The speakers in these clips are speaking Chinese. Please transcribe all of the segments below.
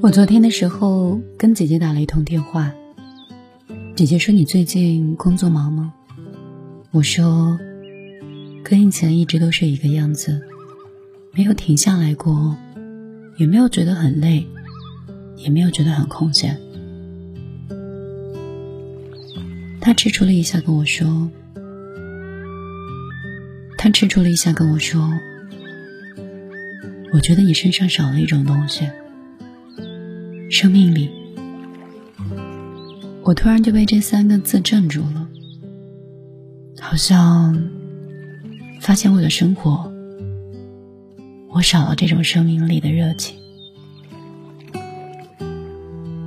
我昨天的时候跟姐姐打了一通电话，姐姐说你最近工作忙吗？我说，跟以前一直都是一个样子，没有停下来过，也没有觉得很累，也没有觉得很空闲。她吃醋了一下跟我说，她吃醋了一下跟我说。我觉得你身上少了一种东西，生命力。我突然就被这三个字镇住了，好像发现我的生活，我少了这种生命力的热情。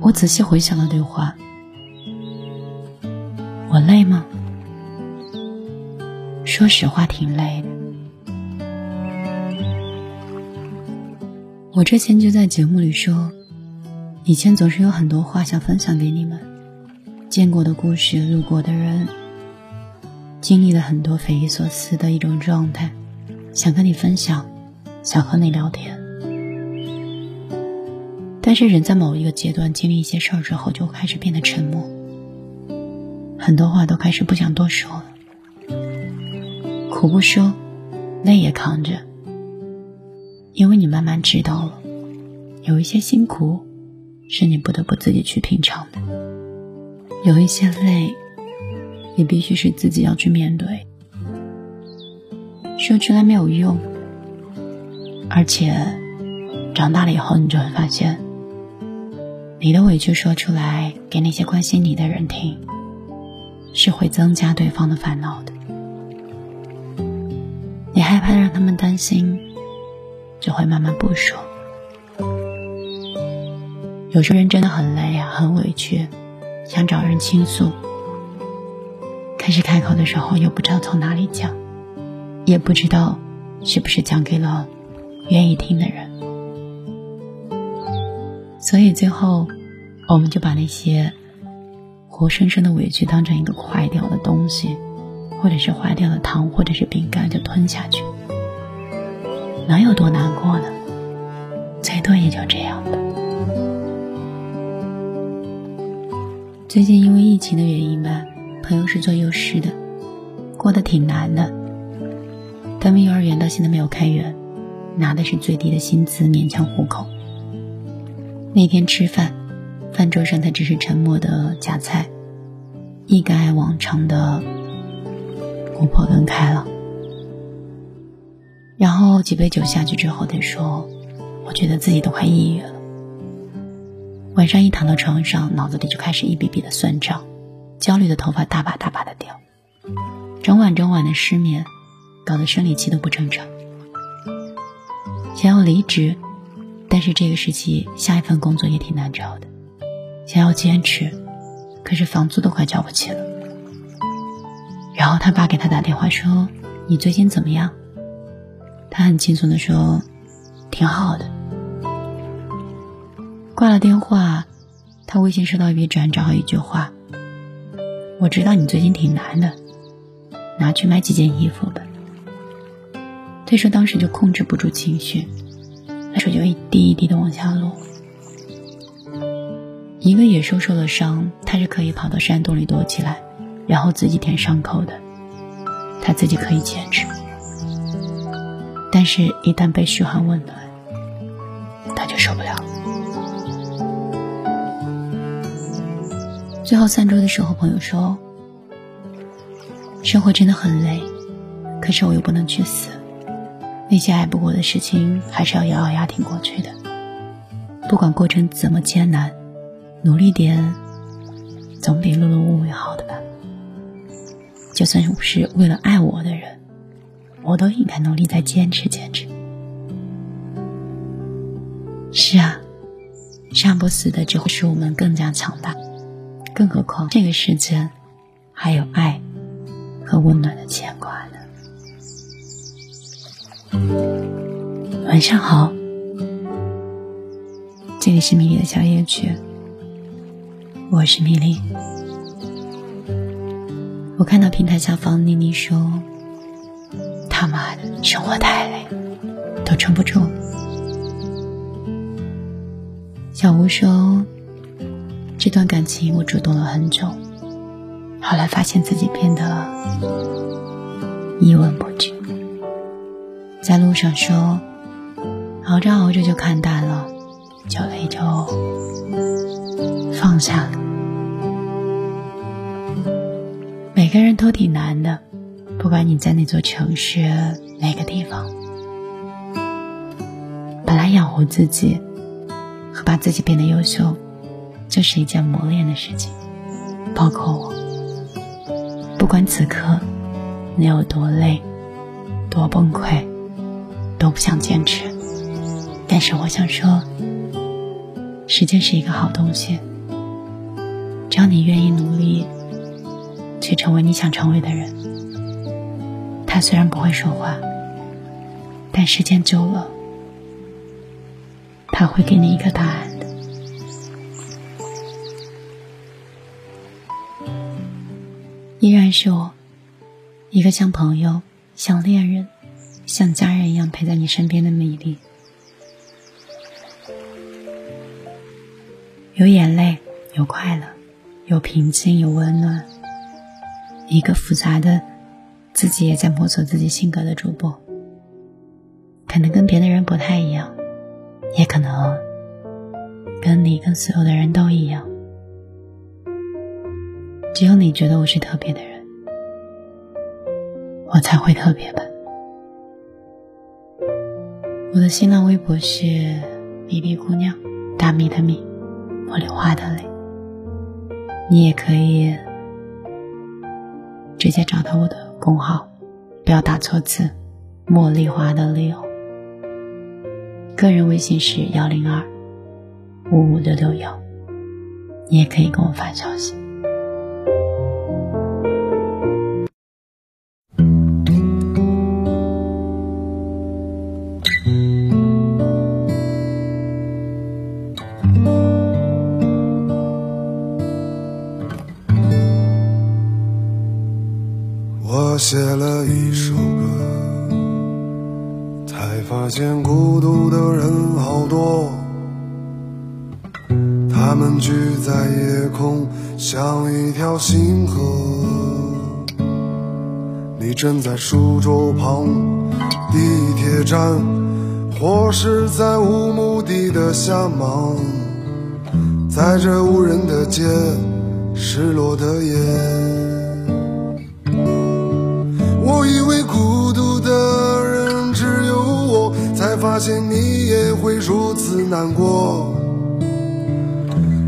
我仔细回想了对话，我累吗？说实话，挺累的。我之前就在节目里说，以前总是有很多话想分享给你们，见过的故事，路过的人，经历了很多匪夷所思的一种状态，想跟你分享，想和你聊天。但是人在某一个阶段经历一些事儿之后，就开始变得沉默，很多话都开始不想多说了，苦不说，累也扛着。因为你慢慢知道了，有一些辛苦是你不得不自己去品尝的，有一些累也必须是自己要去面对。说出来没有用，而且长大了以后，你就会发现，你的委屈说出来给那些关心你的人听，是会增加对方的烦恼的。你害怕让他们担心。就会慢慢不说。有时候人真的很累啊，很委屈，想找人倾诉。开始开口的时候，又不知道从哪里讲，也不知道是不是讲给了愿意听的人。所以最后，我们就把那些活生生的委屈当成一个坏掉的东西，或者是坏掉的糖，或者是饼干，就吞下去。能有多难过呢？最多也就这样吧。最近因为疫情的原因吧，朋友是做幼师的，过得挺难的。他们幼儿园到现在没有开园，拿的是最低的薪资勉强糊口。那天吃饭，饭桌上他只是沉默的夹菜，一改往常的活泼跟开朗。然后几杯酒下去之后，他说：“我觉得自己都快抑郁了。晚上一躺到床上，脑子里就开始一笔笔的算账，焦虑的头发大把大把的掉，整晚整晚的失眠，搞得生理期都不正常。想要离职，但是这个时期下一份工作也挺难找的。想要坚持，可是房租都快交不起了。然后他爸给他打电话说：‘你最近怎么样？’”他很轻松的说：“挺好的。”挂了电话，他微信收到一笔转账和一句话：“我知道你最近挺难的，拿去买几件衣服吧。”他说当时就控制不住情绪，那手就一滴一滴的往下落。一个野兽受了伤，它是可以跑到山洞里躲起来，然后自己舔伤口的，它自己可以坚持。但是，一旦被嘘寒问暖，他就受不了。最后散桌的时候，朋友说：“生活真的很累，可是我又不能去死。那些挨不过的事情，还是要咬咬牙挺过去的。不管过程怎么艰难，努力点，总比碌碌无为好的吧。就算是为了爱我的人。”我都应该努力再坚持坚持。是啊，杀不死的只会使我们更加强大。更何况这个世间还有爱和温暖的牵挂呢。晚上好，这里是米粒的小夜曲，我是米粒。我看到平台下方妮妮说。他妈的，生活太累，都撑不住。小吴说：“这段感情我主动了很久，后来发现自己变得一文不值。在路上说，熬着熬着就看淡了，久了也就放下了。每个人都挺难的，不管你在哪座城市、哪个地方，本来养活自己。”和把自己变得优秀，就是一件磨练的事情。包括我，不管此刻你有多累、多崩溃，都不想坚持。但是我想说，时间是一个好东西，只要你愿意努力，去成为你想成为的人。他虽然不会说话，但时间久了。他会给你一个答案的。依然是我，一个像朋友、像恋人、像家人一样陪在你身边的美丽。有眼泪，有快乐，有平静，有温暖。一个复杂的，自己也在摸索自己性格的主播，可能跟别的人不太一样。也可能跟你跟所有的人都一样，只有你觉得我是特别的人，我才会特别吧。我的新浪微博是咪咪姑娘，大米的米，茉莉花的蕾。你也可以直接找到我的工号，不要打错字，茉莉花的丽哦。个人微信是幺零二五五六六幺，你也可以跟我发消息。写了一首歌。才发现孤独的人好多，他们聚在夜空，像一条星河。你站在书桌旁，地铁站，或是在无目的的瞎忙，在这无人的街，失落的夜，发现你也会如此难过，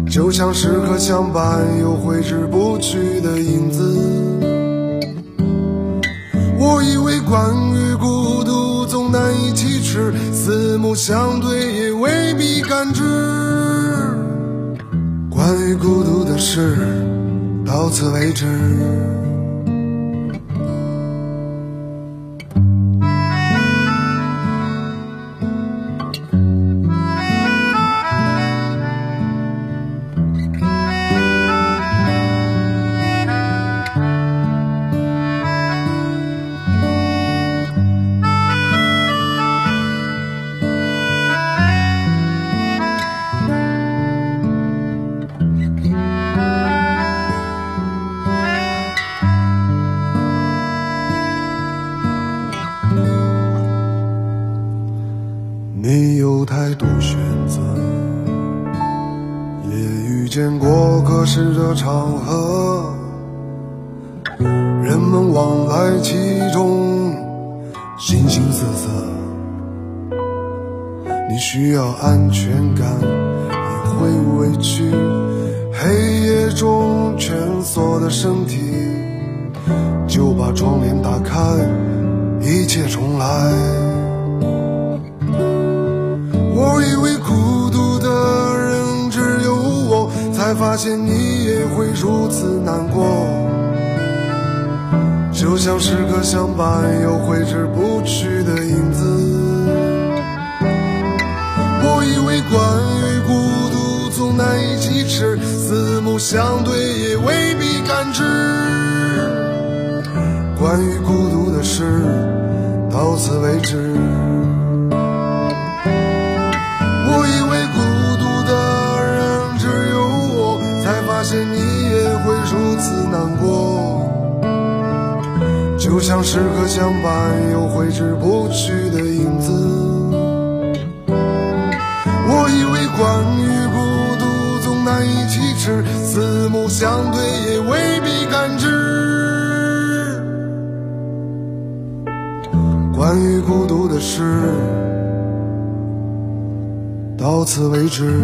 就像时刻相伴又挥之不去的影子。我以为关于孤独总难以启齿，四目相对也未必感知。关于孤独的事，到此为止。见过各式的场合，人们往来其中，形形色色。你需要安全感，也会委屈。黑夜中蜷缩的身体，就把窗帘打开，一切重来。发现你也会如此难过。就像时刻相伴又挥之不去的影子。我以为关于孤独总难以启齿，四目相对也未必感知。关于孤独的事，到此为止。就像时刻相伴又挥之不去的影子。我以为关于孤独总难以启齿，四目相对也未必感知。关于孤独的事，到此为止。